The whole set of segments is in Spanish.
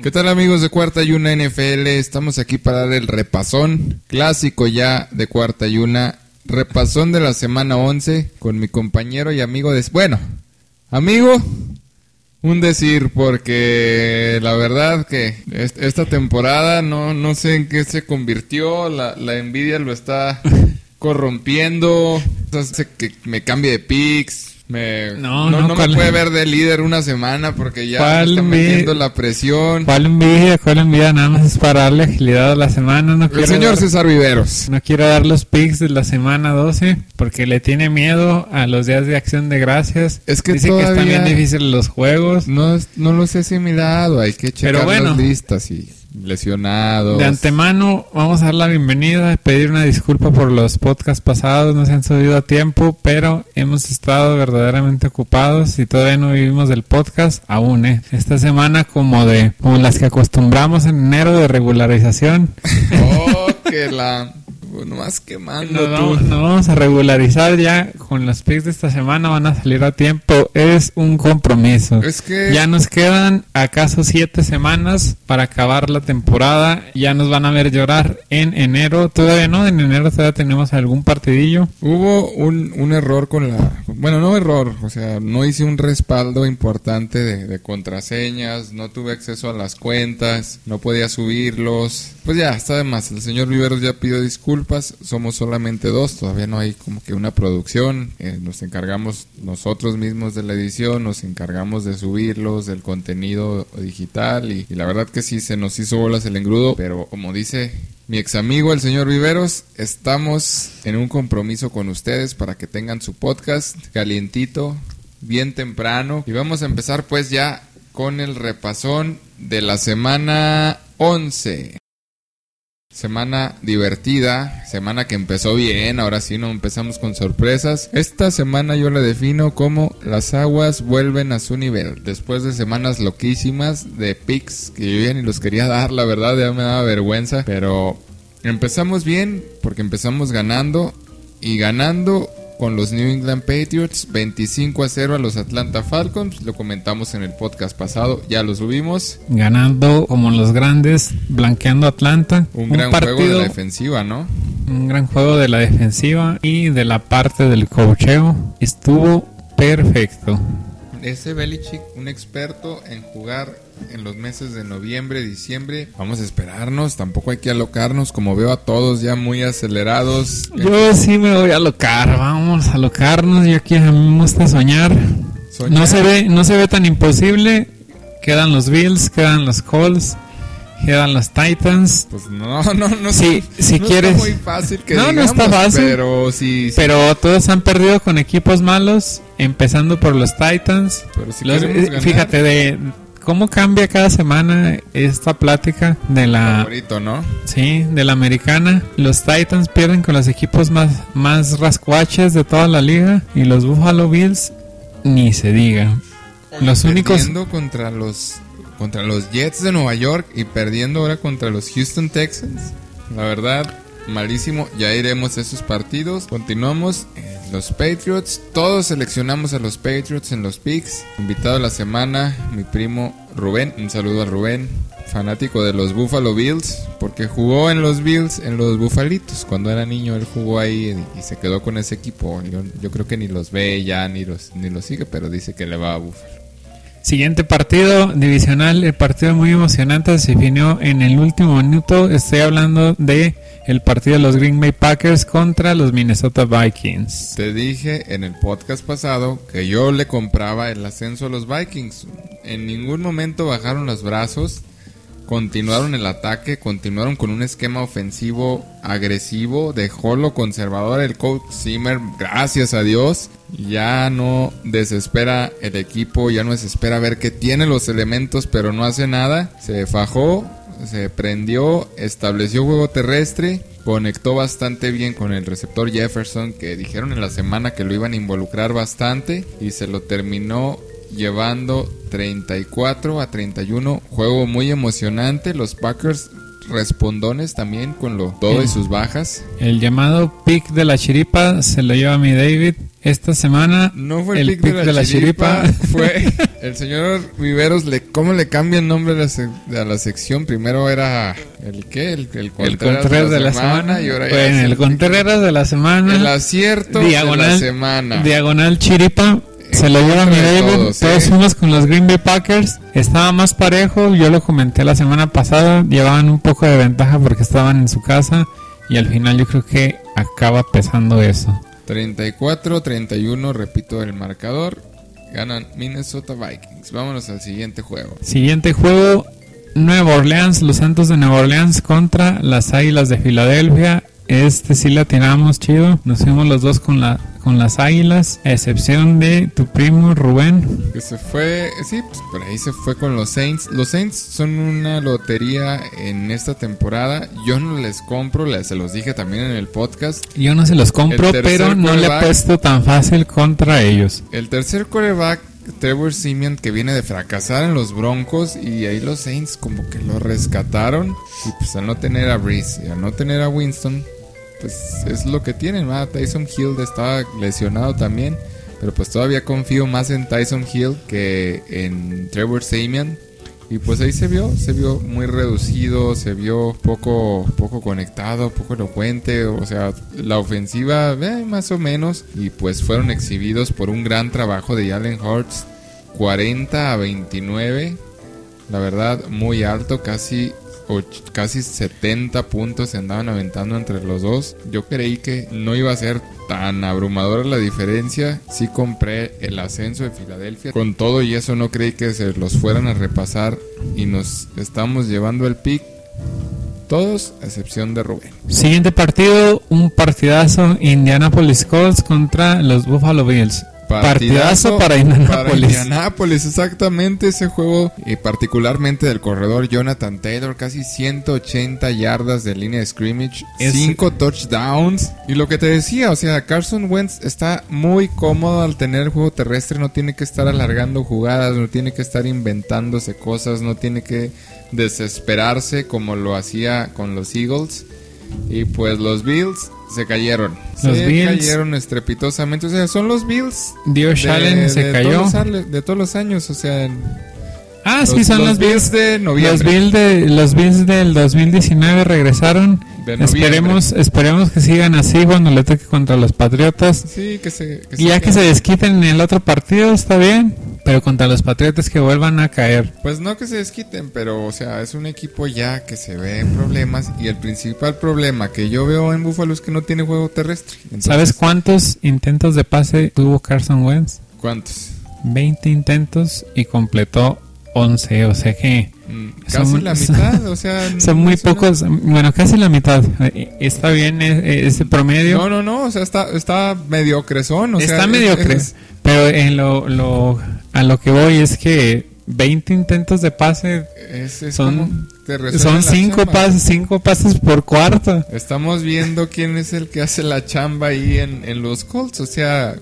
¿Qué tal amigos de Cuarta y Una NFL? Estamos aquí para dar el repasón clásico ya de Cuarta y Una. Repasón de la semana 11 con mi compañero y amigo de... Bueno, amigo, un decir porque la verdad que esta temporada no, no sé en qué se convirtió, la, la envidia lo está corrompiendo, hace que me cambie de picks, me, no, no, no, me puede ver de líder una semana porque ya está metiendo la presión. ¿Cuál envidia? ¿Cuál envidia? Nada más es para darle agilidad a la semana. No El señor César Viveros. No quiero dar los picks de la semana 12 porque le tiene miedo a los días de acción de gracias. Es que Dice que están bien difíciles los juegos. No, no los he asimilado. Hay que checar Pero bueno, las listas y lesionados. De antemano, vamos a dar la bienvenida, pedir una disculpa por los podcasts pasados, no se han subido a tiempo, pero hemos estado verdaderamente ocupados y todavía no vivimos del podcast aún, ¿eh? Esta semana como de, como las que acostumbramos en enero de regularización. Oh, que la nomás quemando. Nos, vamos a regularizar ya con los picks de esta semana, van a salir a tiempo. Es un compromiso. Es que... Ya nos quedan acaso siete semanas para acabar la temporada. Ya nos van a ver llorar en enero. Todavía no, en enero todavía tenemos algún partidillo. Hubo un, un error con la... Bueno, no error, o sea, no hice un respaldo importante de, de contraseñas, no tuve acceso a las cuentas, no podía subirlos. Pues ya, está de más. El señor Viveros ya pidió disculpas somos solamente dos, todavía no hay como que una producción, eh, nos encargamos nosotros mismos de la edición, nos encargamos de subirlos, del contenido digital y, la verdad que sí se nos hizo bolas el engrudo, pero como dice mi ex amigo el señor Viveros, estamos en un compromiso con ustedes para que tengan su podcast calientito, bien temprano y vamos a empezar pues ya con el repasón de la semana 11. Semana divertida, semana que empezó bien, ahora sí no empezamos con sorpresas. Esta semana yo la defino como las aguas vuelven a su nivel. Después de semanas loquísimas de picks que yo ya ni los quería dar, la verdad ya me daba vergüenza. Pero empezamos bien porque empezamos ganando y ganando con los New England Patriots 25 a 0 a los Atlanta Falcons. Lo comentamos en el podcast pasado, ya lo subimos. Ganando como los grandes, blanqueando Atlanta. Un, gran juego de la defensiva, ¿no? Un gran juego de la defensiva y de la parte del cocheo. Estuvo perfecto. Ese Belichick, un experto en jugar en los meses de noviembre, diciembre. Vamos a esperarnos, tampoco hay que alocarnos, como veo a todos ya muy acelerados. Yo sí me voy a alocar, vamos a alocarnos, yo aquí a mí me gusta soñar. No se ve, no se ve tan imposible. Quedan los Bills, quedan los Colts quedan los Titans. Pues no, no, no. Si, si quieres. Está muy fácil que No, no está fácil. Pero sí, Pero todos han perdido con equipos malos, empezando por los Titans. Pero si eh, fíjate, de, cómo cambia cada semana esta plática de la favorito, ¿no? Sí, de la americana. Los Titans pierden con los equipos más más rascuaches de toda la liga y los Buffalo Bills ni se diga. los únicos contra los contra los Jets de Nueva York y perdiendo ahora contra los Houston Texans. La verdad, malísimo. Ya iremos a esos partidos. Continuamos los Patriots. Todos seleccionamos a los Patriots en los picks. Invitado a la semana, mi primo Rubén. Un saludo a Rubén, fanático de los Buffalo Bills, porque jugó en los Bills, en los Buffalitos. Cuando era niño, él jugó ahí y se quedó con ese equipo. Yo, creo que ni los ve ya, ni los, ni los sigue, pero dice que le va a Buffalo. Siguiente partido divisional, el partido muy emocionante se definió en el último minuto. Estoy hablando de el partido de los Green Bay Packers contra los Minnesota Vikings. Te dije en el podcast pasado que yo le compraba el ascenso a los Vikings. En ningún momento bajaron los brazos, continuaron el ataque, continuaron con un esquema ofensivo agresivo, dejó lo conservador el coach Zimmer, gracias a Dios ya no desespera el equipo, ya no desespera ver que tiene los elementos pero no hace nada. Se fajó, se prendió, estableció juego terrestre, conectó bastante bien con el receptor Jefferson que dijeron en la semana que lo iban a involucrar bastante y se lo terminó llevando 34 a 31. Juego muy emocionante. Los Packers respondones también con lo todo y sus bajas. El llamado pick de la chiripa se lo lleva mi David. Esta semana no fue el, pick, de, la, chiripa, fue el señor Viveros. Le, ¿Cómo le cambia el nombre a la, sección? Primero era el qué? El, el Contreras, de, la, semana, y ahora bueno, el, Contreras de la semana. El acierto diagonal, de la semana. Diagonal chiripa. Se lo lleva mi David. Todos, fuimos con los Green Bay Packers. Estaba más parejo. Yo lo comenté la semana pasada. Llevaban un poco de ventaja porque estaban en su casa. Y al final yo creo que acaba pesando eso. 34-31, repito el marcador. Ganan Minnesota Vikings. Vámonos al siguiente juego. Siguiente juego. Nueva Orleans, los Santos de Nueva Orleans contra las Águilas de Filadelfia. Este sí la tiramos chido. Nos fuimos los dos con la con las Águilas, a excepción de tu primo Rubén. Que se fue, sí, pues por ahí se fue con los Saints. Los Saints son una lotería en esta temporada. Yo no les compro, se los dije también en el podcast. Yo no se los compro, pero no le he puesto tan fácil contra ellos. El tercer coreback Trevor Simeon que viene de fracasar en los Broncos y ahí los Saints como que lo rescataron y pues al no tener a Breeze y al no tener a Winston pues es lo que tienen. Tyson Hill estaba lesionado también, pero pues todavía confío más en Tyson Hill que en Trevor Samian. Y pues ahí se vio, se vio muy reducido, se vio poco, poco conectado, poco elocuente, o sea, la ofensiva eh, más o menos. Y pues fueron exhibidos por un gran trabajo de Allen Hurts, 40 a 29. La verdad, muy alto, casi casi 70 puntos se andaban aventando entre los dos. Yo creí que no iba a ser tan abrumadora la diferencia. Sí compré el ascenso de Filadelfia. Con todo y eso no creí que se los fueran a repasar y nos estamos llevando el pick. Todos, a excepción de Rubén. Siguiente partido, un partidazo Indianapolis Colts contra los Buffalo Bills. Partidazo, para Indianapolis. exactamente ese juego, y particularmente del corredor Jonathan Taylor, casi 180 yardas de línea de scrimmage, 5 touchdowns. Y lo que te decía, o sea, Carson Wentz está muy cómodo al tener el juego terrestre, no tiene que estar alargando jugadas, no tiene que estar inventándose cosas, no tiene que desesperarse como lo hacía con los Eagles. Y pues los Bills se cayeron. Los se Bills. cayeron estrepitosamente. O sea, son los Bills. Dios Allen se cayó. de todos los años, o sea. Ah, sí, son los, Bills, de noviembre. Los Bills, de, los Bills del 2019 regresaron. esperemos, esperemos que sigan así cuando le toque contra los Patriotas. Sí, que se. y ya que se desquiten en el otro partido, está bien. Pero contra los Patriotas que vuelvan a caer. Pues no que se desquiten, pero o sea, es un equipo ya que se ve en problemas y el principal problema que yo veo en Buffalo es que no tiene juego terrestre. ¿Sabes cuántos intentos de pase tuvo Carson Wentz? ¿Cuántos? 20 intentos y completó 11, o sea que... Mm, casi la mitad, o sea... Son muy pocos, bueno, casi la mitad. Eh, ¿Está bien e, ese promedio? No, no, no, o sea, está, está mediocresón. O está mediocre, pero en lo, lo a lo que voy es que 20 intentos de pase son, son cinco, pases, cinco pases por cuarto. Estamos viendo quién es el que hace la chamba ahí en, en los Colts. O sea,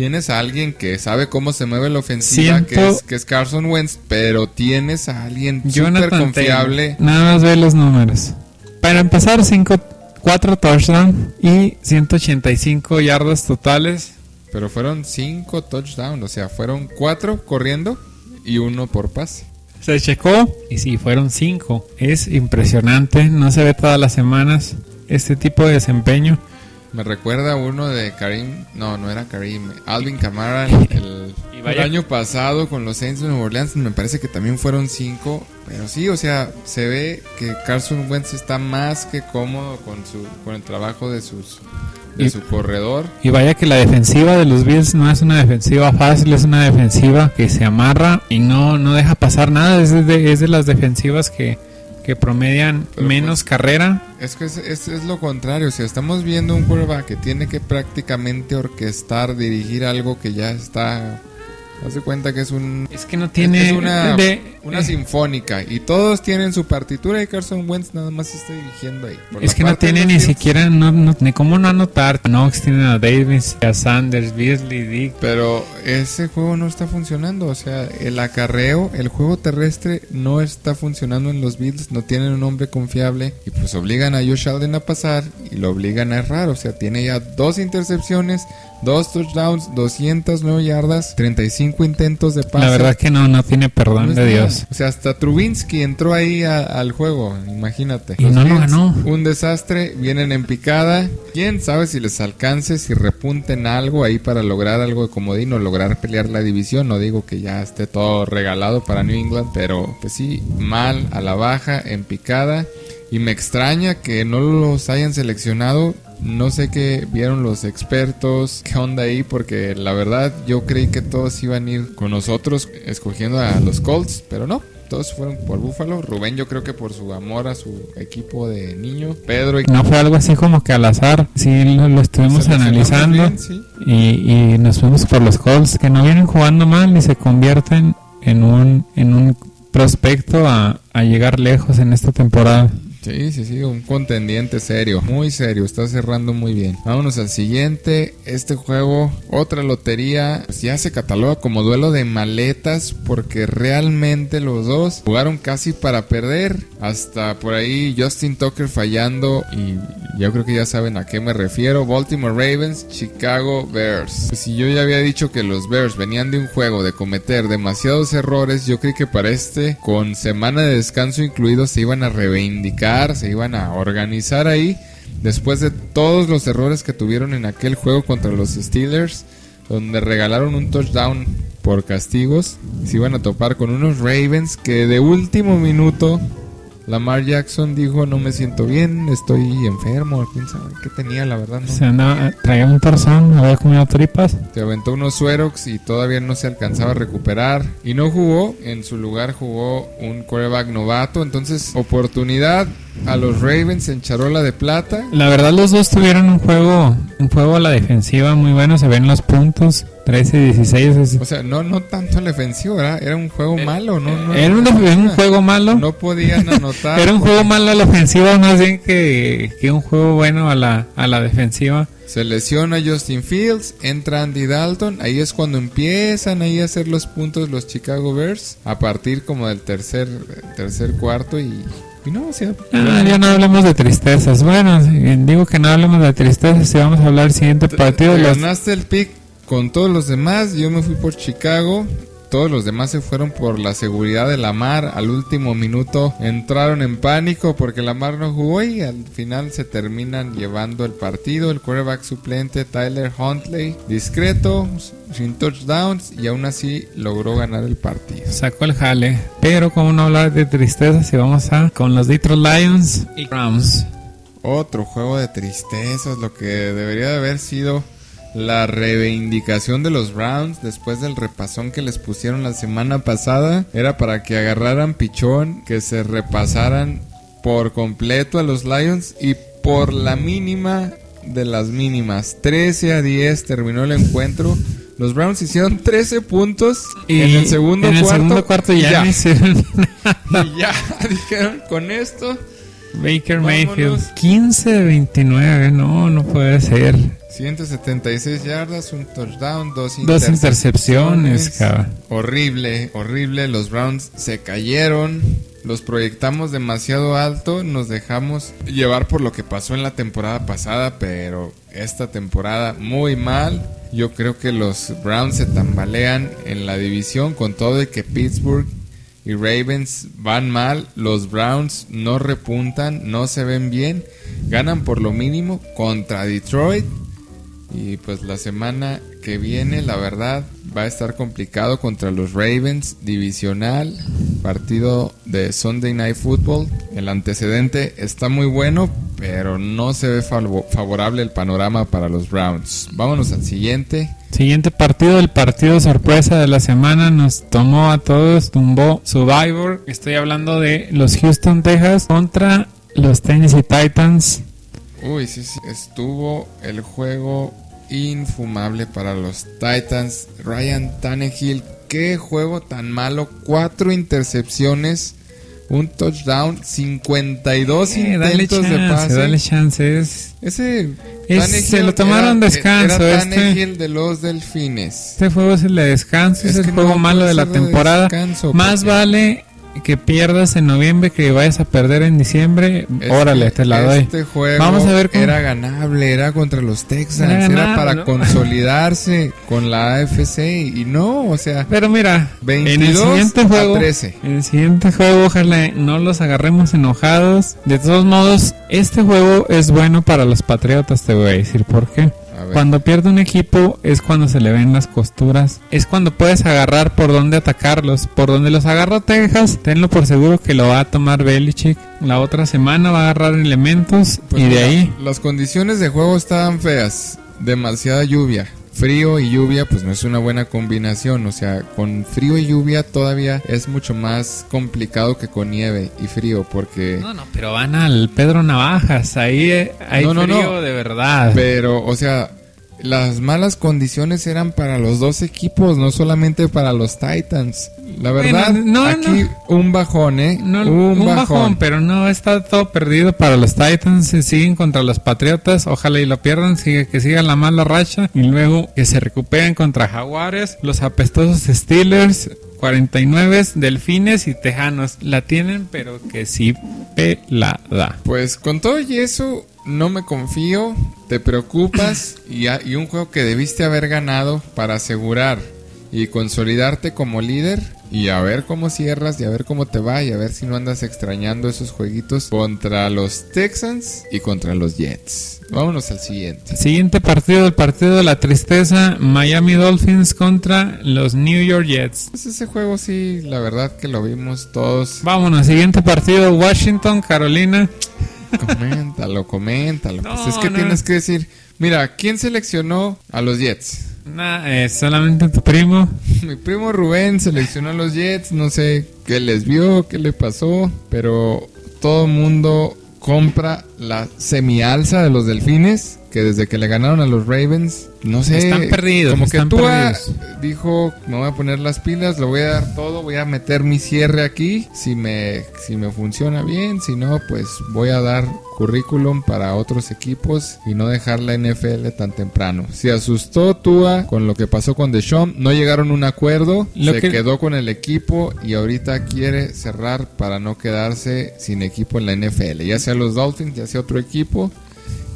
tienes a alguien que sabe cómo se mueve la ofensiva, que, es, que es Carson Wentz, pero tienes a alguien súper confiable. Nada más ve los números. Para empezar, cinco, cuatro touchdowns y 185 yardas totales pero fueron cinco touchdowns, o sea, fueron cuatro corriendo y uno por pase. Se checó y sí, fueron cinco. Es impresionante, no se ve todas las semanas este tipo de desempeño. Me recuerda uno de Karim, no, no era Karim, Alvin Kamara el, año pasado con los Saints de Nueva Orleans, me parece que también fueron cinco, pero sí, o sea, se ve que Carson Wentz está más que cómodo con su con el trabajo de sus de su corredor. Y vaya que la defensiva de los Bills no es una defensiva fácil, es una defensiva que se amarra y no, no deja pasar nada. Es de, es de las defensivas que, que promedian menos pues, carrera. Es que es, es, lo contrario. Si estamos viendo un quarterback que tiene que prácticamente orquestar, dirigir algo que ya está Haz de cuenta que es un... Es que no tiene... Es una, de- una eh, sinfónica y todos tienen su partitura y Carson Wentz nada más se está dirigiendo ahí. Por Es que no tiene ni siquiera, no, no- ni cómo no anotar. Knox tiene a Davis, a Sanders, Beasley, Dick. Pero ese juego no está funcionando, o sea, el acarreo, el juego terrestre no está funcionando en los Bills, no tienen un hombre confiable y pues obligan a Josh Allen a pasar y lo obligan a errar, o sea, tiene ya dos intercepciones, dos touchdowns, 209 yardas, 35 intentos de pase. La verdad que no, no tiene perdón es de nada. Dios. O sea, hasta Trubinsky entró ahí a- al juego, imagínate. Y no lo ganó. Un desastre, vienen en picada. Quién sabe si les alcance, si repunten algo ahí para lograr algo de comodín o lograr pelear la división. No digo que ya esté todo regalado para New England, pero pues sí, mal, a la baja, en picada. Y me extraña que no los hayan seleccionado. No sé qué vieron los expertos, qué onda ahí, porque la verdad yo creí que todos iban a ir con nosotros escogiendo a los Colts, pero no. Todos fueron por Búfalo. Rubén yo creo que por su amor a su equipo de niño. Pedro y No fue algo así como que al azar. Sí, lo, lo estuvimos analizando. bien, sí. y, y nos fuimos por los Colts que no vienen jugando mal y se convierten en un, en un prospecto a, a llegar lejos en esta temporada. Sí, sí, sí, un contendiente serio, muy serio, está cerrando muy bien. Vámonos al siguiente, este juego, otra lotería, pues ya se cataloga como duelo de maletas porque realmente los dos jugaron casi para perder, hasta por ahí Justin Tucker fallando y yo creo que ya saben a qué me refiero, Baltimore Ravens, Chicago Bears. Pues si yo ya había dicho que los Bears venían de un juego de cometer demasiados errores, yo creí que para este, con semana de descanso incluido, se iban a reivindicar, se iban a organizar ahí. Después de todos los errores que tuvieron en aquel juego contra los Steelers, donde regalaron un touchdown por castigos, se iban a topar con unos Ravens que de último minuto Lamar Jackson dijo no me siento bien, estoy enfermo, quién sabe qué tenía, la verdad no. Se andaba, traía un torzón, había comido tripas. Se aventó unos suerox y todavía no se alcanzaba a recuperar. Y no jugó. En su lugar jugó un quarterback novato. Entonces, oportunidad a los Ravens en charola de plata. La verdad los dos tuvieron un juego, un juego a la defensiva muy bueno, se ven los puntos, 13-16. es- O sea, no, no tanto en la ofensiva, ¿verdad? Era un juego malo, ¿no? no Era un, un juego malo. No podían anotar. Era un juego malo a la ofensiva más bien que, que un juego bueno a la, a la defensiva. Se lesiona Justin Fields, entra Andy Dalton, ahí es cuando empiezan ahí a hacer los puntos los Chicago Bears, a partir como del tercer, tercer cuarto y, y no, o sea, Ah, ya no hablemos de tristezas. Bueno, digo que no hablemos de tristezas si vamos a hablar del siguiente partido. Te Los- ganaste el pick con todos los demás. Yo me fui por Chicago. Todos los demás se fueron por la seguridad de Lamar. Al último minuto entraron en pánico porque Lamar no jugó y al final se terminan llevando el partido. El quarterback suplente Tyler Huntley, discreto, sin touchdowns y aún así logró ganar el partido. sacó el jale. Pero como no hablar de tristezas si vamos a con los Detroit Lions y Rams. Otro juego de tristezas, lo que debería de haber sido la reivindicación de los Browns después del repasón que les pusieron la semana pasada. Era para que agarraran pichón, que se repasaran por completo a los Lions y por la mínima de las mínimas. 13 a 10 terminó el encuentro. Los Browns hicieron 13 puntos Y en el segundo en el cuarto. segundo cuarto y ya. Y ya dijeron con esto Baker Vámonos. Mayfield 15 de 29. No, no puede ser. 176 yardas, un touchdown, dos, Dos intercepciones, cabrón. Horrible, horrible. Los Browns se cayeron. Los proyectamos demasiado alto. Nos dejamos llevar por lo que pasó en la temporada pasada. Pero esta temporada muy mal. Yo creo que los Browns se tambalean en la división con todo y que Pittsburgh y Ravens van mal, los Browns no repuntan, no se ven bien, ganan por lo mínimo contra Detroit y pues la semana que viene la verdad va a estar complicado contra los Ravens divisional, partido de Sunday Night Football, el antecedente está muy bueno pero no se ve favo- favorable el panorama para los Browns. Vámonos al siguiente. Siguiente partido, el partido sorpresa de la semana, nos tomó a todos, tumbó Survivor. Estoy hablando de los Houston Texas contra los Tennessee Titans. Uy, sí, sí. Estuvo el juego infumable para los Titans. Ryan Tannehill, qué juego tan malo. Cuatro intercepciones, un touchdown, 52 Eh, intentos chance, de pase. dale chances. Ese Es- se lo tomaron era- descanso, Era este. De los Delfines. Este juego es el de descanso, Es es, el juego no malo de la de temporada. descanso, Más porque- vale que pierdas en noviembre que vayas a perder en diciembre. Órale, te la doy. Este juego Vamos a ver cómo- era ganable, era contra los Texans, Era para ¿no? consolidarse con la AFC y no, o sea, Pero mira, en el 22 siguiente a juego, 13. en el siguiente juego, ojalá no los agarremos enojados. De todos modos, este juego es bueno para los Patriotas, te voy a decir por qué. Cuando pierde un equipo es cuando se le ven las costuras. Es cuando puedes agarrar por dónde atacarlos. Por donde los agarra Texas, tenlo por seguro que lo va a tomar Belichick. La otra semana va a agarrar elementos Pues y de mira, ahí Las condiciones de juego estaban feas. Demasiada lluvia. Frío y lluvia, pues no es una buena combinación. O sea, con frío y lluvia todavía es mucho más complicado que con nieve y frío. Porque. No, no, pero van al Pedro Navajas. Ahí eh, hay No, no, frío no. de verdad. Pero, o sea, las malas condiciones eran para los dos equipos, no solamente para los Titans. La Bueno, verdad, no, aquí un bajón, ¿eh? No, un, un, bajón. bajón. pero no está todo perdido para los Titans. Se siguen contra los Patriotas. Ojalá y lo pierdan. Sigue, que siga la mala racha. Y luego que se recuperen contra Jaguares. Los apestosos Steelers. 49 Delfines y Tejanos. La tienen, pero que sí pelada. Pues con todo y eso, no me confío, te preocupas y, a- y un juego que debiste haber ganado para asegurar y consolidarte como líder y a ver cómo cierras y a ver cómo te va y a ver si no andas extrañando esos jueguitos contra los Texans y contra los Jets. Vámonos al siguiente. Siguiente partido, el partido de la tristeza. Miami Dolphins contra los New York Jets. Pues ese juego sí, la verdad que lo vimos todos. Vámonos, siguiente partido. Washington, Carolina. Coméntalo, coméntalo. No, pues es que no. tienes que decir, mira, ¿quién seleccionó a los Jets? Nah, eh, solamente tu primo. Mi primo Rubén seleccionó a los Jets, no sé qué les vio, qué le pasó, pero todo el mundo compra la semialza de los Delfines, que desde que le ganaron a los Ravens, no sé, Están perdidos, como están que Tua perdidos. dijo, me voy a poner las pilas, lo voy a dar todo, voy a meter mi cierre aquí, si me si me funciona bien, si no, pues voy a dar currículum para otros equipos y no dejar la NFL tan temprano. Se asustó Tua con lo que pasó con Deshaun, no llegaron a un acuerdo, Lo se que- quedó con el equipo y ahorita quiere cerrar para no quedarse sin equipo en la NFL, ya sea los Dolphins, ya sea otro equipo.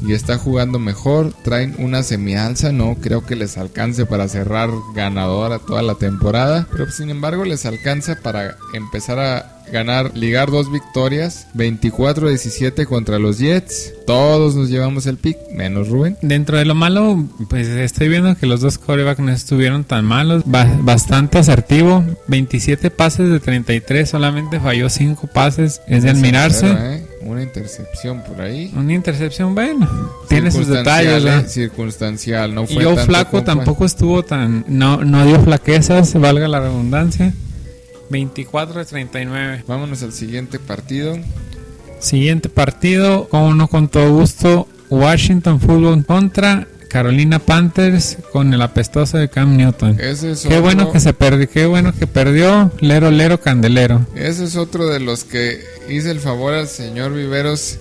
Y está jugando mejor, traen una semialza, no creo que les alcance para cerrar ganadora toda la temporada, pero sin embargo les alcanza para empezar a ganar, ligar dos victorias, 24-17 contra los Jets, todos nos llevamos el pick, menos Rubén. Dentro de lo malo, pues estoy viendo que los dos corebacks no estuvieron tan malos. Ba- bastante asertivo. 27 pases de 33, solamente falló 5 pases. Es de admirarse. Pero, ¿eh? Una intercepción por ahí. Una intercepción, bueno, tiene sus detalles. ¿eh? Circunstancial, no Y fue Joe tanto Flaco compa- tampoco estuvo tan. No, no dio flaquezas, valga la redundancia. 24 de 39. Vámonos al siguiente partido. Siguiente partido, como no con todo gusto, Washington Football contra Carolina Panthers con el apestoso de Cam Newton. Ese es Qué otro- bueno que se perdió, qué bueno que perdió, lero lero candelero. Ese es otro de los que hice el favor al señor Viveros.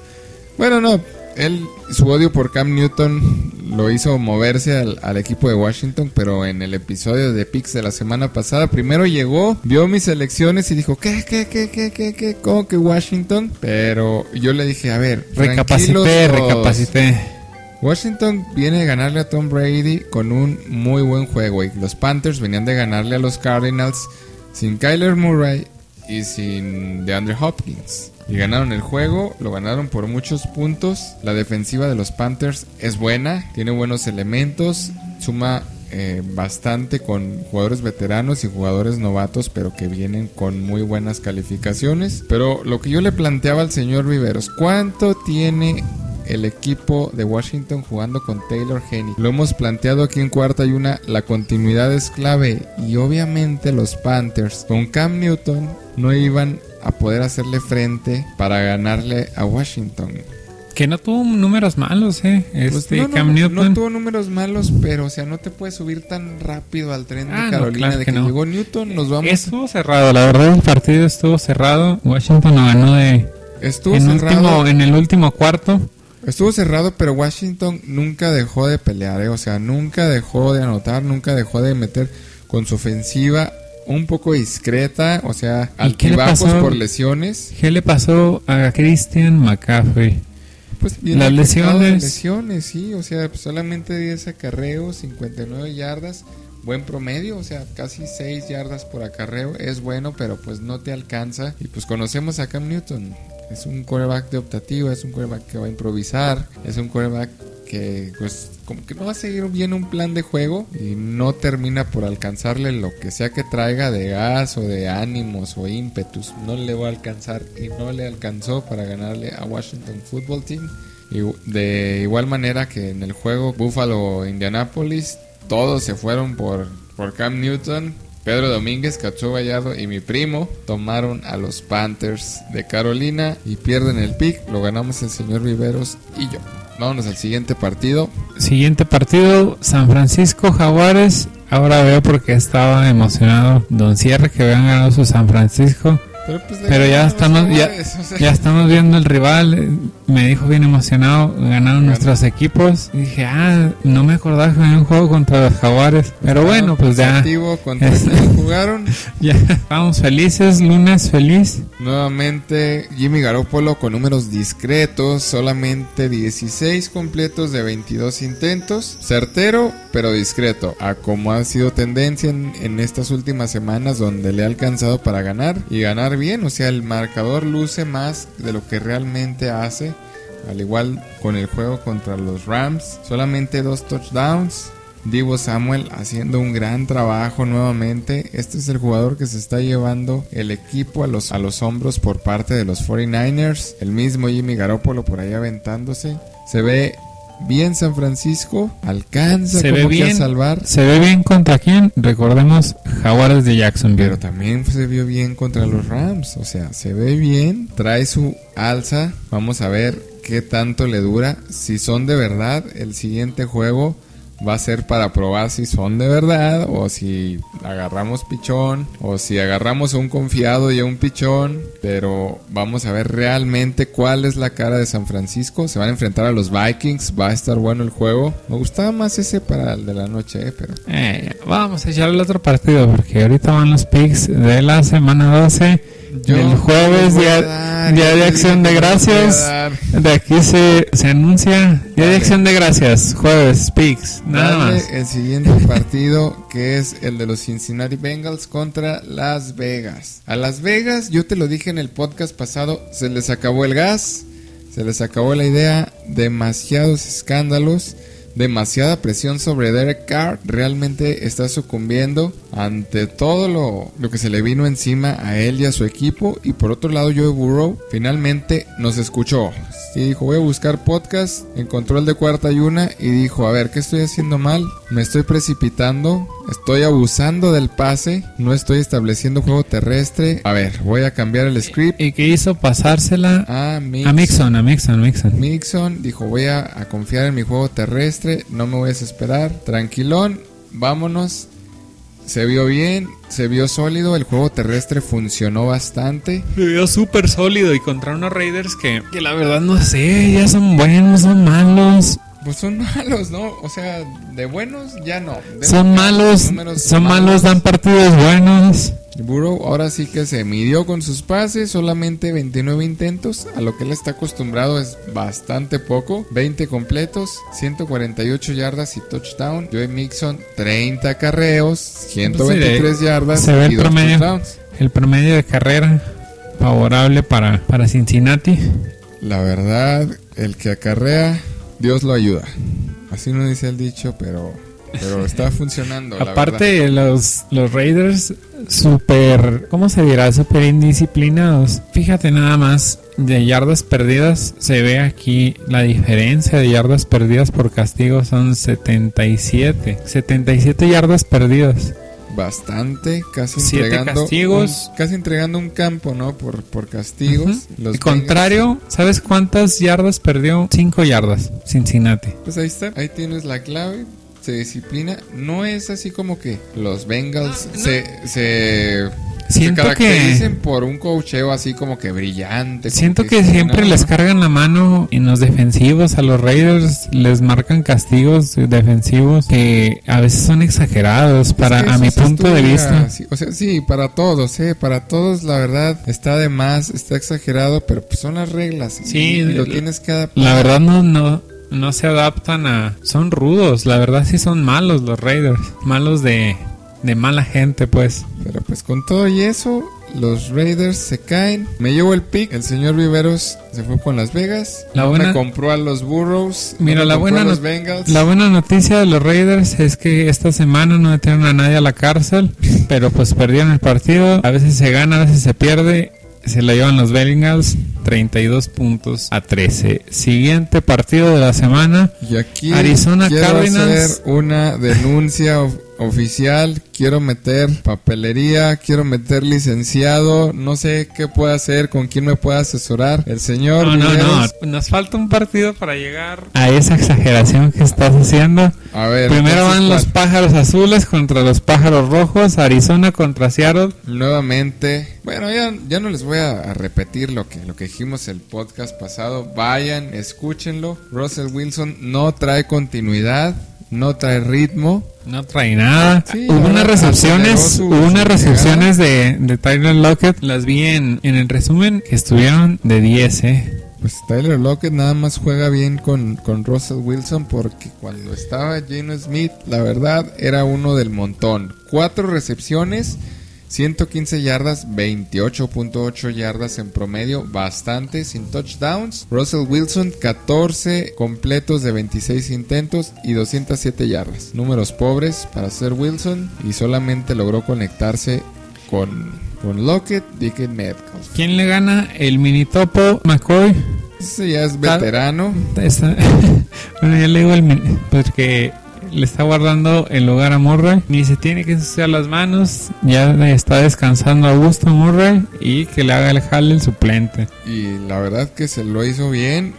Bueno, no, él, su odio por Cam Newton lo hizo moverse al, al equipo de Washington, pero en el episodio de Pix de la semana pasada, primero llegó, vio mis elecciones y dijo, ¿qué, qué, qué, qué, qué, qué? ¿Cómo que Washington? Pero yo le dije, a ver, Recapacité, recapacité. Washington viene a ganarle a Tom Brady con un muy buen juego y los Panthers venían de ganarle a los Cardinals sin Kyler Murray y sin DeAndre Hopkins. Y ganaron el juego, lo ganaron por muchos puntos. La defensiva de los Panthers es buena, tiene buenos elementos, suma eh, bastante con jugadores veteranos y jugadores novatos, pero que vienen con muy buenas calificaciones. Pero lo que yo le planteaba al señor Viveros, ¿cuánto tiene el equipo de Washington jugando con Taylor Henry. Lo hemos planteado aquí en cuarta y una, la continuidad es clave y obviamente los Panthers con Cam Newton no iban a poder hacerle frente para ganarle a Washington. Que no tuvo números malos, ¿eh? Pues Este no, no, Cam no, Newton. no tuvo números malos, pero o sea, no te puedes subir tan rápido al tren Ah, de no, Carolina claro de que llegó Newton, nos vamos. Estuvo cerrado, la verdad el partido estuvo cerrado. Washington lo ganó de Estuvo en, cerrado. último, en el último cuarto. Estuvo cerrado, pero Washington nunca dejó de pelear, ¿eh? o sea, nunca dejó de anotar, nunca dejó de meter con su ofensiva un poco discreta, o sea, ¿Y qué le altibajos por lesiones. ¿Qué le pasó a Christian McCaffrey? Pues Las lesiones. lesiones, sí, o sea, pues, solamente 10 acarreos, 59 yardas, buen promedio, o sea, casi 6 yardas por acarreo, es bueno, pero pues no te alcanza. Y pues conocemos a Cam Newton, es un quarterback de optativa, es un quarterback que va a improvisar, es un quarterback que pues como que no va a seguir bien un plan de juego y no termina por alcanzarle lo que sea que traiga de gas o de ánimos o ímpetus, no le va a alcanzar y no le alcanzó para ganarle a Washington Football Team. De igual manera que en el juego Buffalo-Indianapolis, todos se fueron por, por Cam Newton. Pedro Domínguez, Cacho Gallardo y mi primo tomaron a los Panthers de Carolina y pierden el pick. Lo ganamos el señor Viveros y yo. Vámonos al siguiente partido. Siguiente partido, San Francisco Jaguares. Ahora veo porque estaba emocionado Don Sierra que habían ganado su San Francisco. Pero, pues, Pero ya estamos, ya, Jaguares, o sea. ya estamos viendo el rival. eh, Me dijo bien emocionado. Ganaron nuestros equipos. Y dije, ah, no me acordaba que había un juego contra los Jaguares. Pero bueno, pues ya, quién jugaron. ya estamos felices. Lunes feliz. Nuevamente Jimmy Garoppolo con números discretos, solamente 16 completos de 22 intentos, certero pero discreto, a como ha sido tendencia en, estas últimas semanas donde le ha alcanzado para ganar y ganar bien, o sea el marcador luce más de lo que realmente hace, al igual con el juego contra los Rams, solamente dos touchdowns, Divo Samuel haciendo un gran trabajo nuevamente. Este es el jugador que se está llevando el equipo a los, a los hombros por parte de los 49ers. El mismo Jimmy Garoppolo por ahí aventándose. Se ve bien San Francisco. Alcanza Se como ve que a salvar. ¿Se ve bien contra quién? Recordemos Jaguares de Jacksonville. Pero también se vio bien contra los Rams. O sea, se ve bien. Trae su alza. Vamos a ver qué tanto le dura. Si son de verdad, el siguiente juego va a ser para probar si son de verdad o si agarramos pichón o si agarramos un confiado y a un pichón. Pero vamos a ver realmente cuál es la cara de San Francisco. Se van a enfrentar a los Vikings. Va a estar bueno el juego. Me gustaba más ese para el de la noche, eh, pero... Eh, vamos a echar el otro partido porque ahorita van los picks de la semana 12. Yo el jueves, día, dar, día de acción de gracias. De aquí se, se anuncia día de acción de gracias, jueves, picks, nada Dale más. el siguiente partido que es el de los Cincinnati Bengals contra Las Vegas. A Las Vegas, yo te lo dije en el podcast pasado, se les acabó el gas, se les acabó la idea, demasiados escándalos, demasiada presión sobre Derek Carr, realmente está sucumbiendo ante todo lo, lo que se le vino encima a él y a su equipo y por otro lado Joe Burrow finalmente nos escuchó. Y dijo, voy a buscar podcast, encontró el de cuarta y una y dijo, a ver, ¿qué estoy haciendo mal? Me estoy precipitando, estoy abusando del pase, no estoy estableciendo juego terrestre. A ver, voy a cambiar el script Y que hizo pasársela a Mix- a Mixon, a Mixon, Mixon. Mixon dijo voy a, a confiar en mi juego terrestre, no me voy a desesperar, tranquilón, vámonos. Se vio bien, se vio sólido, el juego terrestre funcionó bastante. Se vio súper sólido y contra unos Raiders que, que la verdad no sé, ya son buenos, son malos. Pues son malos, ¿no? O sea, de buenos ya no. De Son malos, son malos, dan partidos buenos. Burrow ahora sí que se midió con sus pases, solamente 29 intentos, a lo que él está acostumbrado es bastante poco, 20 completos, 148 yardas y touchdown. Joey Mixon 30 carreos, 123 yardas se ve el y dos promedio. touchdowns. El promedio de carrera favorable para, para Cincinnati. La verdad, el que acarrea, Dios lo ayuda. Así no dice el dicho, pero pero está funcionando. la. Aparte, los, los Raiders, súper, ¿cómo se dirá? Súper indisciplinados. Fíjate nada más, de yardas perdidas, se ve aquí la diferencia de yardas perdidas por castigo son 77. 77 yardas perdidas. bastante, casi Siete entregando castigos. un- casi entregando un campo, ¿no? Por, por castigos. Los Al contrario, ¿sabes cuántas yardas perdió? Cinco yardas, Cincinnati. Pues ahí está, ahí tienes la clave. Se disciplina, no es así como que los Bengals No, no. se, se, se caractericen que- por un cocheo así como que brillante. como Siento que siempre no, les cargan la mano en los defensivos a los Raiders, les marcan castigos defensivos que a veces son exagerados para Es que a mi punto de vista. sí, o sea, sí, para todos, ¿eh? Para todos, la verdad, está de más, está exagerado, pero pues son las reglas. y- Sí, y lo la- tienes que adaptar. La verdad no no no se adaptan a son rudos, la verdad sí son malos los Raiders, malos de de mala gente, pues. Pero pues con todo y eso, los Raiders se caen. Me llevo el pick. El señor Viveros se fue con Las Vegas. La buena- Me compró a los Burrows. Mira, la buena, los Bengals. la buena noticia de los Raiders es que esta semana no metieron a nadie a la cárcel, pero pues perdieron el partido. A veces se gana, a veces se pierde. Se la llevan los Bengals 32 puntos a 13. Siguiente partido de la semana. Y aquí Arizona quiero Cardinals. hacer una denuncia oficial. Quiero meter papelería, quiero meter licenciado. No sé qué puede hacer, con quién me puede asesorar. El señor No, no, no. Nos falta un partido para llegar a esa exageración que estás haciendo. A ver, Primero van los pájaros azules contra los pájaros rojos. Arizona contra Seattle. Nuevamente, bueno, ya, ya no les voy a, a repetir lo que, lo que dijimos el podcast pasado. Vayan, escúchenlo. Russell Wilson no trae continuidad, no trae ritmo. No trae nada. Sí, hubo unas recepciones, hubo unas recepciones de, de Tyler Lockett. Las vi en, en el resumen que estuvieron de 10, eh. Pues Tyler Lockett nada más juega bien con, con Russell Wilson porque cuando estaba Geno Smith, la verdad era uno del montón. Cuatro recepciones, 115 yardas, 28.8 yardas en promedio, bastante, sin touchdowns. Russell Wilson, 14 completos de 26 intentos y 207 yardas. Números pobres para ser Wilson y solamente logró conectarse con, con Lockett, Dickett Metcalf. ¿Quién le gana? El mini topo McCoy. Ese ya es veterano. Bueno, yo le digo el mini, porque le está guardando el lugar a Murray. Ni se tiene que ensuciar las manos. Ya está descansando a gusto Murray. Y que le haga el jale el suplente. Y la verdad que se lo hizo bien.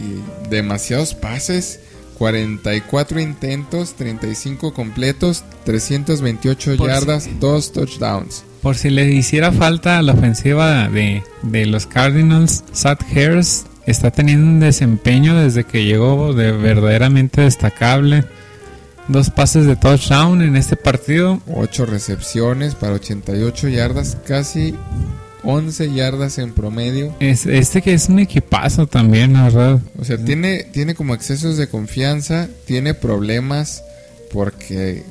Y demasiados pases. 44 intentos, 35 completos, 328 Por si- yardas, 2 touchdowns. Por si le hiciera falta a la ofensiva de, de los Cardinals, Sad Harris está teniendo un desempeño desde que llegó de verdaderamente destacable. Dos pases de touchdown en este partido. 8 recepciones para 88 yardas, casi 11 yardas en promedio. Es, este que es un equipazo también, la verdad. O sea, tiene, tiene como excesos de confianza, tiene problemas porque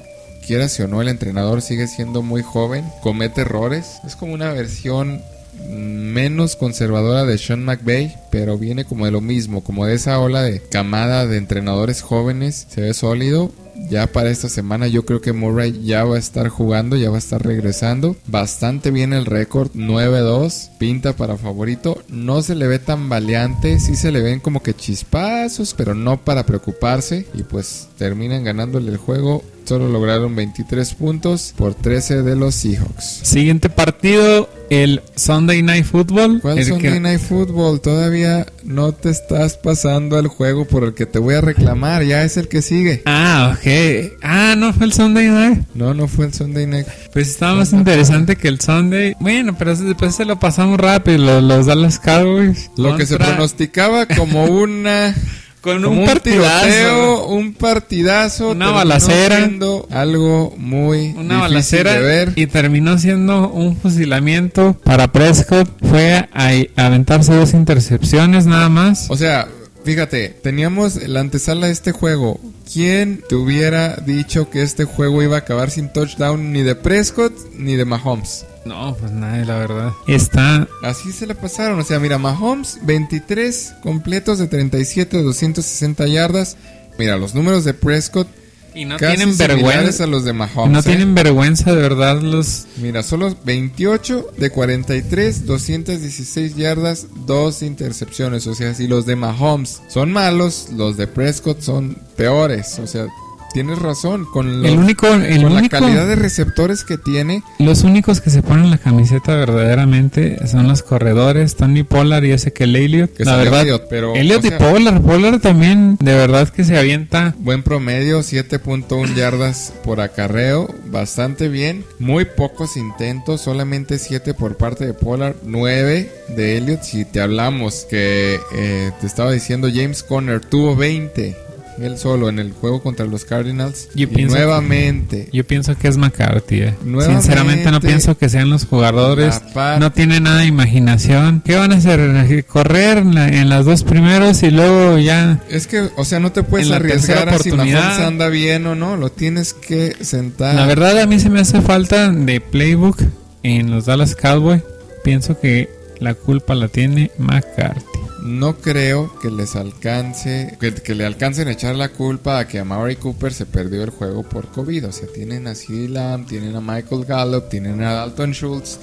quieras o no, el entrenador sigue siendo muy joven, comete errores. Es como una versión menos conservadora de Sean McVay, pero viene como de lo mismo, como de esa ola de camada de entrenadores jóvenes, se ve sólido. Ya para esta semana yo creo que Murray ya va a estar jugando, ya va a estar regresando. Bastante bien el récord, 9-2, pinta para favorito. No se le ve tan valiante, sí se le ven como que chispazos, pero no para preocuparse. Y pues terminan ganándole el juego. Solo lograron 23 puntos por 13 de los Seahawks. Siguiente partido, el Sunday Night Football. ¿Cuál el Sunday que- Night Football? Todavía no te estás pasando al juego por el que te voy a reclamar. Ya es el que sigue. Ah, ok. Ah, no fue el Sunday Night. No, no fue el Sunday Night. Pues estaba más interesante que el Sunday. Bueno, pero después se lo pasamos rápido. Los, los Dallas Cowboys. Lo que se pronosticaba como una Con como un, partidazo. tiroteo, un partidazo, Una balacera. algo muy Una difícil balacera de ver. y terminó siendo un fusilamiento para Prescott. Fue a, a aventarse dos intercepciones nada más. O sea, fíjate, teníamos la antesala de este juego. ¿Quién te hubiera dicho que este juego iba a acabar sin touchdown ni de Prescott ni de Mahomes? No, pues nadie, la verdad. Está Así se la pasaron. O sea, mira, Mahomes, 23 completos de 37 de 260 yardas. Mira, los números de Prescott y no casi tienen vergüenza. a los de Mahomes. No ¿eh? tienen vergüenza de verdad los Mira, solo 28 de 43, 216 yardas, dos intercepciones. O sea, si los de Mahomes son malos, los de Prescott son peores. O sea, tienes razón. Con, los- El único, el con único, la calidad de receptores que tiene, los únicos que se ponen la camiseta verdaderamente son los corredores, Tony Pollard y ese que Elliot. Que la verdad, Elliott, pero, Elliott o y Pollard, Pollard también, de verdad que se avienta. buen promedio, 7.1 yardas por acarreo, bastante bien. Muy pocos intentos, solamente 7 por parte de Pollard, 9 de Elliott. Si te hablamos que eh, te estaba diciendo James Conner tuvo 20. Él solo en el juego contra los Cardinals. Yo y que- nuevamente, Yo pienso que es McCarthy. eh. Nuevamente, Sinceramente no pienso que sean los jugadores. la No tiene nada de imaginación. ¿Qué van a hacer? Correr en, la- en las dos primeros y luego ya... Es que, o sea, no te puedes la arriesgar a si Mahomes anda bien o no. Lo tienes que sentar. La verdad a mí se me hace falta de playbook en los Dallas Cowboys. Pienso que la culpa la tiene McCarthy. No creo que les alcance, que, le alcancen a echar la culpa a que a Maury Cooper se perdió el juego por COVID. O sea, tienen a CeeDee Lamb, tienen a Michael Gallup, tienen a Dalton Schultz,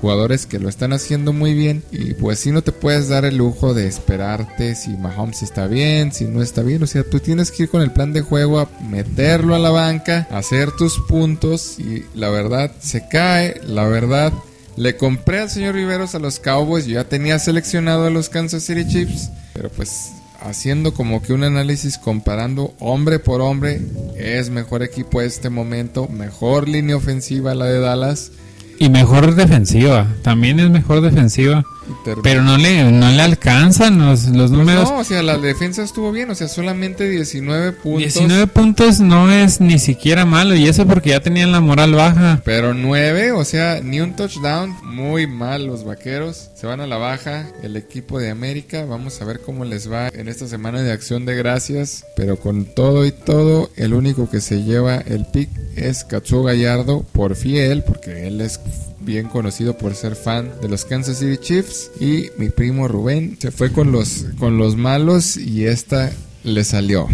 jugadores que lo están haciendo muy bien. Y pues si no te puedes dar el lujo de esperarte si Mahomes está bien, si no está bien. O sea, tú tienes que ir con el plan de juego a meterlo a la banca, hacer tus puntos. Y la verdad, se cae, la verdad. Le compré al señor Riveros a los Cowboys. Yo ya tenía seleccionado a los Kansas City Chiefs. Pero pues haciendo como que un análisis comparando hombre por hombre. Es mejor equipo este momento. Mejor línea ofensiva la de Dallas. Y mejor defensiva. También es mejor defensiva. Pero no le, no le alcanzan los, los Pues números. no, o sea, la defensa estuvo bien. O sea, solamente 19 puntos. 19 puntos no es ni siquiera malo. Y eso porque ya tenían la moral baja. Pero 9, o sea, ni un touchdown. Muy mal los vaqueros. Se van a la baja. El equipo de América. Vamos a ver cómo les va en esta semana de acción de gracias. Pero con todo y todo, el único que se lleva el pick es Katsuo Gallardo por fiel. Porque él es bien conocido por ser fan de los Kansas City Chiefs. Y mi primo Rubén se fue con los, con los malos. Y esta le salió.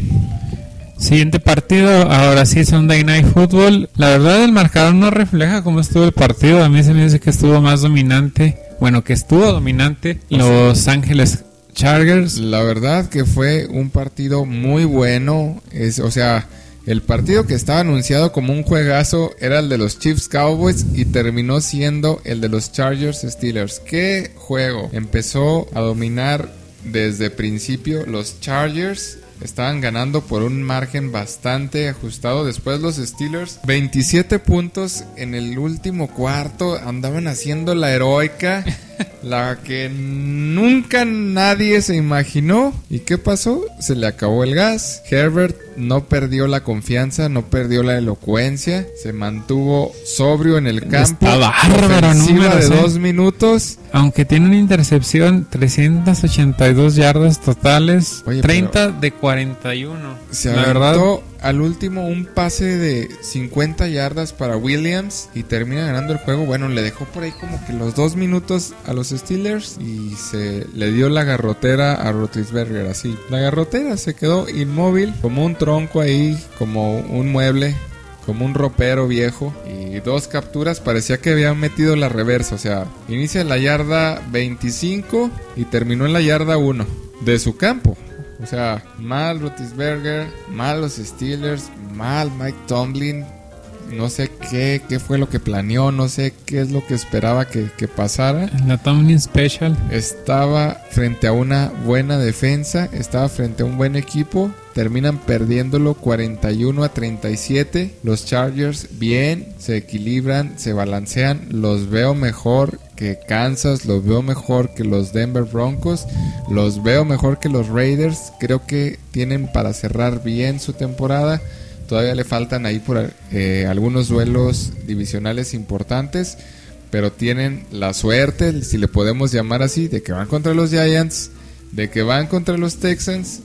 Siguiente partido, ahora sí Sunday Night Football. La verdad el marcador no refleja cómo estuvo el partido. A mí se me dice que estuvo más dominante. Bueno, que estuvo dominante Los Ángeles Chargers. La verdad que fue un partido muy bueno. Es, o sea, el partido que estaba anunciado como un juegazo era el de los Chiefs Cowboys y terminó siendo el de los Chargers Steelers. ¿Qué juego? Empezó a dominar desde principio los Chargers. Estaban ganando por un margen bastante ajustado. Después los Steelers, 27 puntos en el último cuarto. Andaban haciendo la heroica. La que nunca nadie se imaginó. ¿Y qué pasó? Se le acabó el gas. Herbert no perdió la confianza, no perdió la elocuencia. Se mantuvo sobrio en el campo. Está bárbaro, números, de eh. dos minutos. Aunque tiene una intercepción, 382 yardas totales, Oye, 30 de 41. Se La verdad, al último un pase de 50 yardas para Williams y termina ganando el juego. Bueno, le dejó por ahí como que los dos minutos a los Steelers y se le dio la garrotera a Rotisberger así. La garrotera se quedó inmóvil como un tronco ahí, como un mueble. Como un ropero viejo y dos capturas parecía que habían metido la reversa, o sea, inicia en la yarda 25 y terminó en la yarda 1 de su campo. O sea, mal Rotisberger, mal los Steelers, mal Mike Tomlin. No sé qué, qué fue lo que planeó, no sé qué es lo que esperaba que, que pasara. la Tomlin Special. Estaba frente a una buena defensa, estaba frente a un buen equipo. Terminan perdiéndolo 41 a 37. Los Chargers bien, se equilibran, se balancean. Los veo mejor que Kansas, los veo mejor que los Denver Broncos, los veo mejor que los Raiders. Creo que tienen para cerrar bien su temporada. Todavía le faltan ahí por eh, algunos duelos divisionales importantes, pero tienen la suerte, si le podemos llamar así, de que van contra los Giants, de que van contra los Texans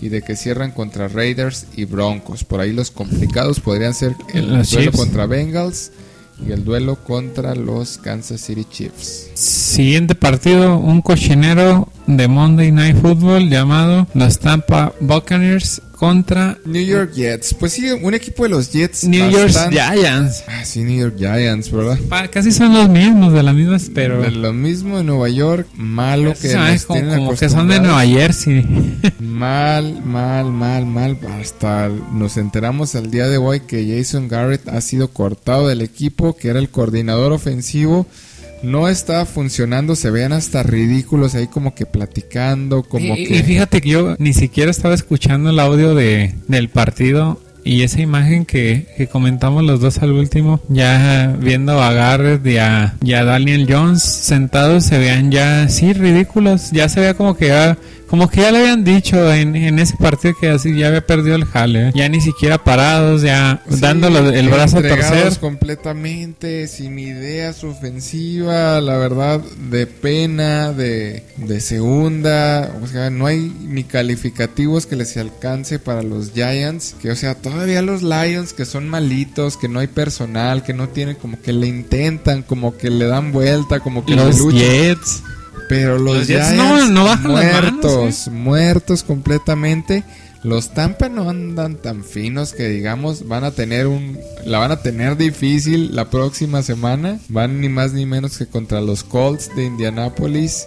y de que cierran contra Raiders y Broncos. Por ahí los complicados podrían ser el duelo contra Bengals y el duelo contra los Kansas City Chiefs. Siguiente partido, un cochinero de Monday Night Football llamado los Tampa Buccaneers contra New York Jets. Pues sí, un equipo de los Jets. New York Giants. Ah, sí, New York Giants, ¿verdad? Pa- casi son los mismos, de las mismas, pero... De lo mismo de Nueva York, malo que nos como, tienen como que son de. Nueva Jersey. Mal, mal, mal, mal. Hasta nos enteramos al día de hoy que Jason Garrett ha sido cortado del equipo, que era el coordinador ofensivo. No estaba funcionando, se vean hasta ridículos ahí como que platicando, como y, que... y fíjate que yo ni siquiera estaba escuchando el audio de, del partido y esa imagen que, que comentamos los dos al último, ya viendo a Garrett y a, y a Daniel Jones sentados, se vean ya, sí, ridículos. Ya se veía como que ya, como que ya le habían dicho en, en ese partido que así ya había perdido el jale. ¿eh? Ya ni siquiera parados, ya Sí, el brazo a torcer. completamente, sin ideas ofensiva, la verdad, de pena, de, de segunda, o sea, no hay ni calificativos que les alcance para los Giants, que o sea, todavía los Lions que son malitos, que no hay personal, que no tienen, como que le intentan, como que le dan vuelta, como que Los le luchan. Jets. Pero los, Los Jets Giants no- no bajan las manos, muertos, muertos completamente. Los Tampa no andan tan finos que digamos van a tener un la van a tener difícil la próxima semana. Van ni más ni menos que contra los Colts de Indianapolis.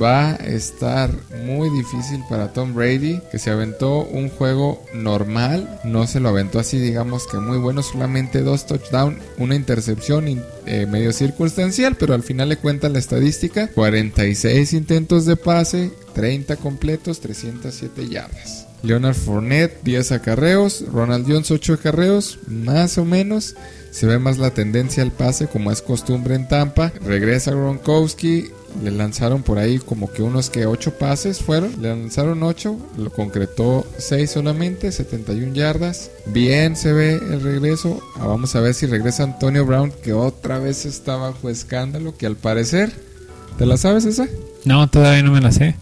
Va a estar muy difícil para Tom Brady, que se aventó un juego normal, no se lo aventó así, digamos que muy bueno, solamente dos touchdowns, una intercepción in- eh, medio circunstancial, pero al final le cuenta la estadística, 46 intentos de pase, 30 completos, 307 yardas. Leonard Fournette, 10 acarreos, Ronald Jones, 8 acarreos, más o menos. Se ve más la tendencia al pase como es costumbre en Tampa. Regresa Gronkowski. Le lanzaron por ahí como que unos que 8 pases fueron. Le lanzaron 8. Lo concretó 6 solamente. 71 yardas. Bien se ve el regreso. Ah, Vamos a ver si regresa Antonio Brown que otra vez está bajo escándalo. Que al parecer... ¿Te la sabes esa? No, todavía no me la sé.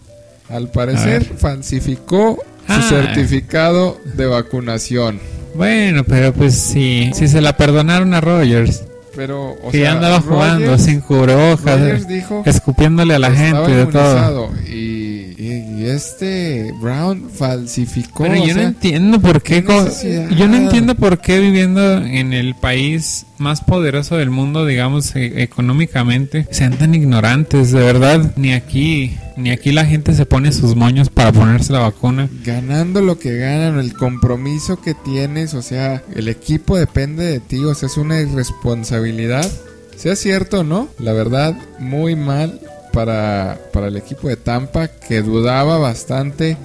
Al parecer falsificó su Ah. certificado de vacunación. Bueno, pero pues sí, si se la perdonaron a Rogers, Pero, o que sea, andaba jugando Rodgers- sin dijo escupiéndole a la gente y de todo. y este Brown falsificó. Pero yo no entiendo por qué, yo no entiendo por qué viviendo en el país más poderoso del mundo, digamos e- económicamente, sean tan ignorantes, de verdad. Ni aquí, ni aquí la gente se pone sus moños para ponerse la vacuna. ganando lo que ganan, el compromiso que tienes, o sea, el equipo depende de ti, o sea, es una irresponsabilidad. Sea cierto o no, la verdad, muy mal para, para el equipo de Tampa, que dudaba bastante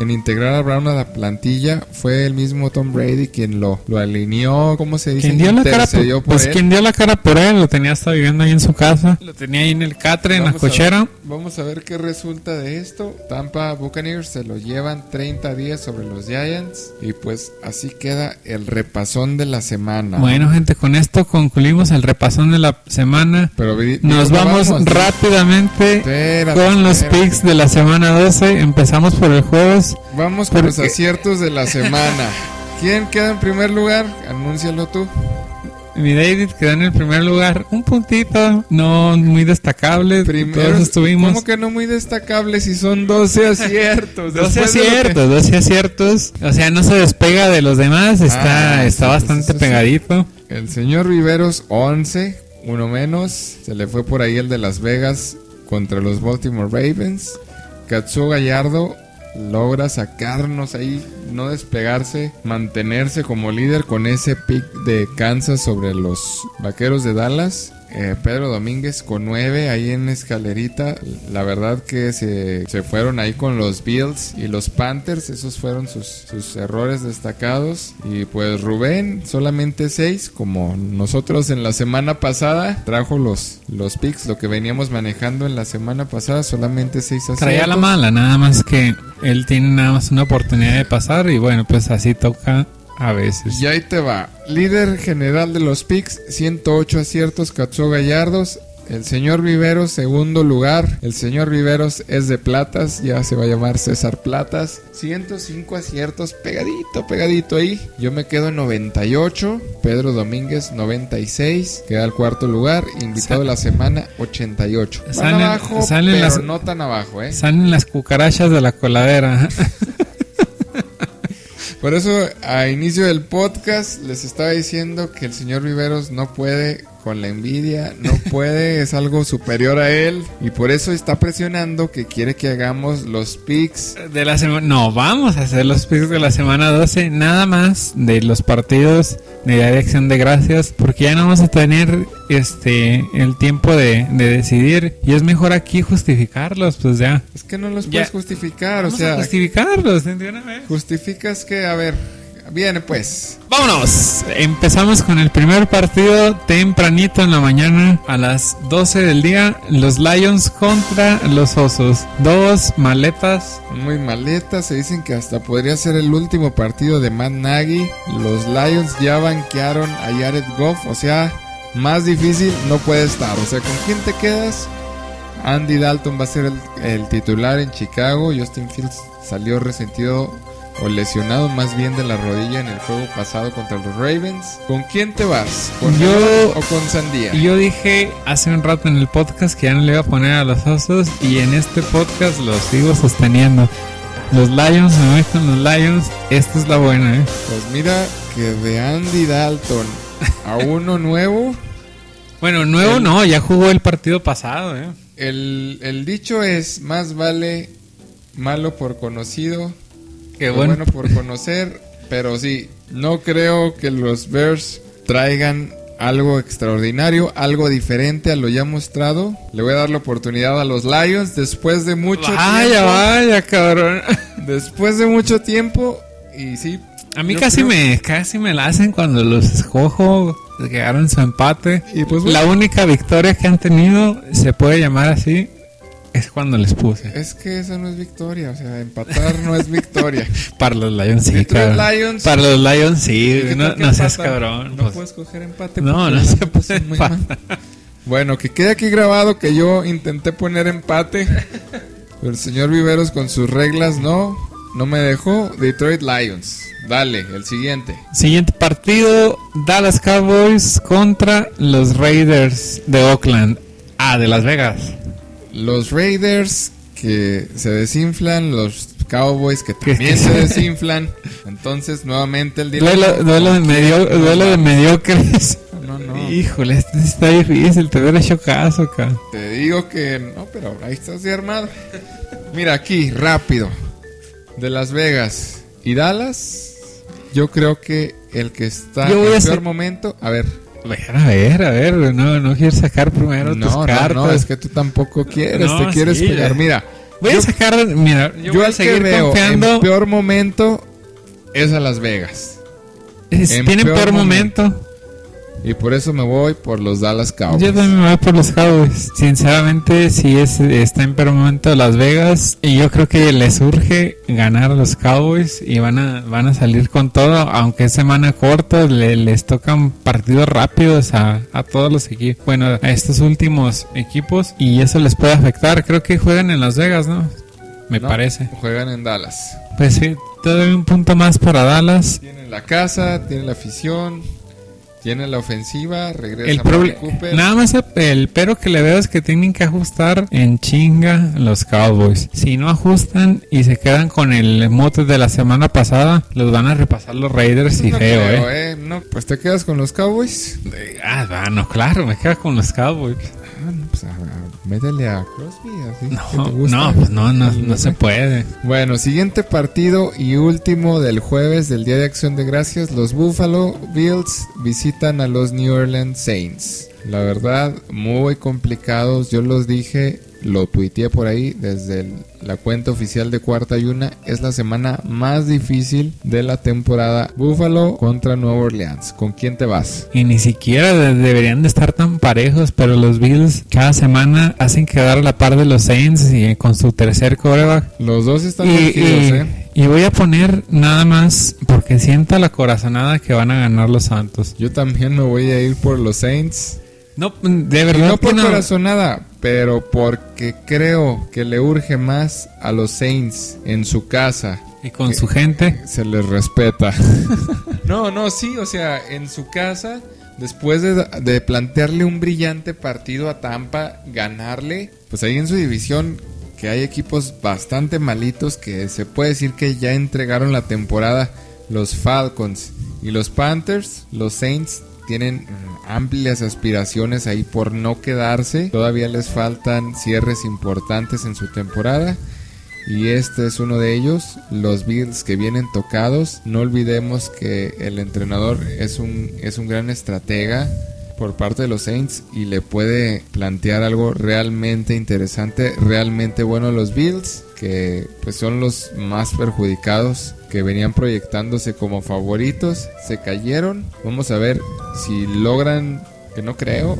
en integrar a Brown a la plantilla. Fue el mismo Tom Brady quien lo, lo alineó, ¿cómo se dice? Quien dio la cara por, por pues él. quien dio la cara por él, lo tenía hasta viviendo ahí en su casa, lo tenía ahí en el catre, en la Vamos a ver- cochera. vamos a ver qué resulta de esto. Tampa Buccaneers se lo llevan 30 días sobre los Giants. Y pues así queda el repasón de la semana. Bueno, gente, con esto concluimos el repasón de la semana. Pero Nos ¿cómo vamos rápidamente Espérate, con los espérate. picks de la semana 12. Empezamos por el jueves. Vamos con los aciertos de la semana. ¿Quién queda en primer lugar? Anúncialo tú. Mi David quedó en el primer lugar. Un puntito, no muy destacable. Primero, Todos estuvimos. ¿Cómo que no muy destacable si son 12 aciertos? 12 Después de lo que- aciertos, 12 aciertos. O sea, no se despega de los demás. Está, Ah, está sí, bastante sí, sí, sí. pegadito. El señor Viveros, 11, uno menos. Se le fue por ahí el de Las Vegas contra los Baltimore Ravens. Katsuo Gallardo logra sacarnos ahí, no despegarse, mantenerse como líder con ese pick de Kansas sobre los Vaqueros de Dallas. Eh, Pedro Domínguez con 9 ahí en escalerita. La verdad que se, se fueron ahí con los Bills y los Panthers. Esos fueron sus, errores destacados. Y pues Rubén solamente 6 como nosotros en la semana pasada. Trajo los, los picks, lo que veníamos manejando en la semana pasada. Solamente 6 aciertos. Traía la mala, nada más que él tiene nada más una oportunidad de pasar. Y bueno, pues así toca a veces. Y ahí te va. Líder general de los picks, 108 aciertos, Katsuo Gallardos. El señor Viveros, segundo lugar. El señor Viveros es de Platas, ya se va a llamar César Platas. 105 aciertos, pegadito, pegadito ahí. Yo me quedo en 98. Pedro Domínguez, 96. Queda el cuarto lugar. Invitado de la semana, 88. Van Salen- abajo, salen pero las- no tan abajo, ¿eh? Salen las cucarachas de la coladera. Por eso, a inicio del podcast, les estaba diciendo que el señor Viveros no puede con la envidia, no puede, es algo superior a él y por eso está presionando que quiere que hagamos los picks. De la semana, no, vamos a hacer los picks de la semana 12, nada más de los partidos de Día de Acción de Gracias, porque ya no vamos a tener este el tiempo de, de decidir y es mejor aquí justificarlos, pues ya. Es que no los Ya. puedes justificar, o sea, a justificarlos de una vez. justificas que, a ver, viene pues. Vámonos. Empezamos con el primer partido tempranito en la mañana a las 12 del día. Los Lions contra los Osos. Dos maletas. Muy maleta, se dicen que hasta podría ser el último partido de Matt Nagy. Los Lions ya banquearon a Jared Goff, o sea, más difícil no puede estar. O sea, ¿con quién te quedas? Andy Dalton va a ser el, el titular en Chicago. Justin Fields salió resentido o lesionado más bien de la rodilla en el juego pasado contra los Ravens. ¿Con quién te vas? ¿Con Yo- o con Sandía? Yo dije hace un rato en el podcast que ya no le iba a poner a los Osos y en este podcast lo sigo sosteniendo. Los Lions, me voy con los Lions. Esta es la buena, ¿eh? Pues mira que de Andy Dalton a uno nuevo. Bueno, nuevo El- no, ya jugó el partido pasado, ¿eh? El, el dicho es más vale malo por conocido Qué que bueno. bueno por conocer, pero sí, no creo que los Bears traigan algo extraordinario, algo diferente a lo ya mostrado. Le voy a dar la oportunidad a los Lions después de mucho Vaya, tiempo. vaya, cabrón. Después de mucho tiempo y sí. A mí casi creo- me casi me la hacen cuando los escojo, quedaron su empate. Y pues La única victoria que han tenido, se puede llamar así, es cuando les puse. Es que esa no es victoria, o sea, empatar no es victoria. Para los Lions sí, cabrón. Lions. Para los Lions sí, ¿Y qué no, seas cabrón. No pues. puedes coger empate. No, no se puede muy mal. Bueno, que quede aquí grabado que yo intenté poner empate. Pero el señor Viveros con sus reglas no, no me dejó. Detroit Lions. Dale, el siguiente. Siguiente partido, Dallas Cowboys contra los Raiders de Oakland. Ah, de Las Vegas. Los Raiders que se desinflan, los Cowboys que también se desinflan. Entonces, nuevamente el dilema. Duelo, duelo de, ¿Con quién medio, duelo de mediocres. No, no. Híjole, este está difícil, te hubiera hecho caso acá. Te digo que no, pero ahí estás de armado. Mira aquí, rápido. De Las Vegas y Dallas, yo creo que el que está Yo en a peor momento, a ver, ver, a ver, a ver, no, no quiero sacar primero no, tus no, cartas. no, es que tú tampoco quieres, te quieres sí, pegar. Mira, Voy yo, a sacar, mira, yo, yo voy a al que seguir veo confiando. en peor momento es a Las Vegas. Es- en Tienen peor peor momento. Y por eso me voy por los Dallas Cowboys. Yo también me voy por los Cowboys. Sinceramente, si es, está en peor momento Las Vegas. Y yo creo que les urge ganar a los Cowboys. Y van a, van a salir con todo. Aunque es semana corta, le- les tocan partidos rápidos a, a todos los equipos. Bueno, a estos últimos equipos. Y eso les puede afectar. Creo que juegan en Las Vegas, ¿no? Me No, parece. Juegan en Dallas. Pues sí, todavía un punto más para Dallas. Tienen la casa, tienen la afición, tienen la ofensiva, regresa El problema, Cooper. nada más el, pero que le veo es que tienen que ajustar en chinga los Cowboys. Si no ajustan y se quedan con el mote de la semana pasada, los van a repasar los Raiders y No feo, creo, eh. eh. No, pues te quedas con los Cowboys. Ah, bueno, claro, me quedo con los Cowboys. Ah, no, pues a- a- métele a Crosby, así. que No, te gusta. no, pues no, no, no se puede. Bueno, siguiente partido y último del jueves del Día de Acción de Gracias. Los Buffalo Bills visitan a los New Orleans Saints. La verdad, muy complicados. Yo los dije, lo tuiteé por ahí desde el- la cuenta oficial de Cuarta y Una. Es la semana más difícil de la temporada. Buffalo contra Nueva Orleans. ¿Con quién te vas? Y ni siquiera de- deberían de estar tan parejos, pero los Bills cada semana hacen quedar a la par de los Saints y con su tercer coreback Los dos están Y, ¿eh? y voy a poner nada más porque sienta la corazonada que van a ganar los Santos. Yo también me voy a ir por los Saints. No, de Y verdad no por no. corazonada, pero porque creo que le urge más a los Saints en su casa. Y con su gente. Se les respeta. no, no, sí, o sea, en su casa, después de, de plantearle un brillante partido a Tampa, ganarle, pues ahí en su división, que hay equipos bastante malitos que se puede decir que ya entregaron la temporada. los Falcons y los Panthers. Los Saints tienen amplias aspiraciones ahí por no quedarse. Todavía les faltan cierres importantes en su temporada. Y este es uno de ellos, los Bills que vienen tocados. No olvidemos que el entrenador es un, es un gran estratega por parte de los Saints y le puede plantear algo realmente interesante, realmente bueno a los Bills, que pues son los más perjudicados, que venían proyectándose como favoritos, se cayeron. Vamos a ver si logran, que no creo,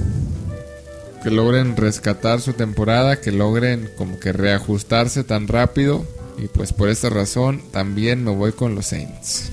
que logren rescatar su temporada, que logren como que reajustarse tan rápido. Y pues por esta razón también me voy con los Saints.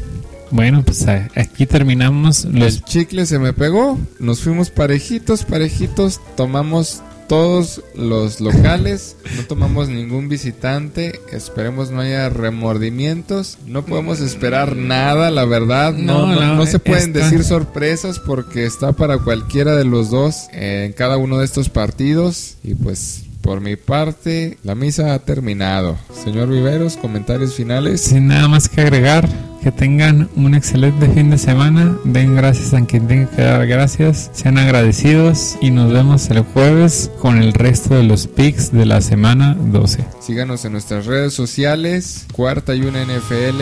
Bueno, pues aquí terminamos. Los... El chicle se me pegó. Nos fuimos parejitos, parejitos. Tomamos todos los locales. No tomamos ningún visitante. Esperemos no haya remordimientos. No podemos esperar nada, la verdad. No, no, no, se pueden decir sorpresas porque está para cualquiera de los dos en cada uno de estos partidos. Y pues por mi parte, la misa ha terminado. Señor Viveros, comentarios finales. Sin nada más que agregar, que tengan un excelente fin de semana. Den gracias a quien tenga que dar gracias. Sean agradecidos y nos vemos el jueves con el resto de los picks de la semana 12. Síganos en nuestras redes sociales, Cuarta y una NFL,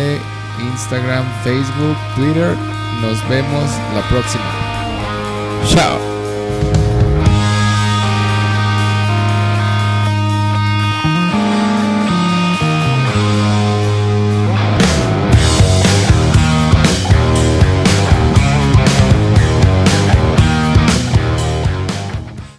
Instagram, Facebook, Twitter. Nos vemos la próxima. Chao.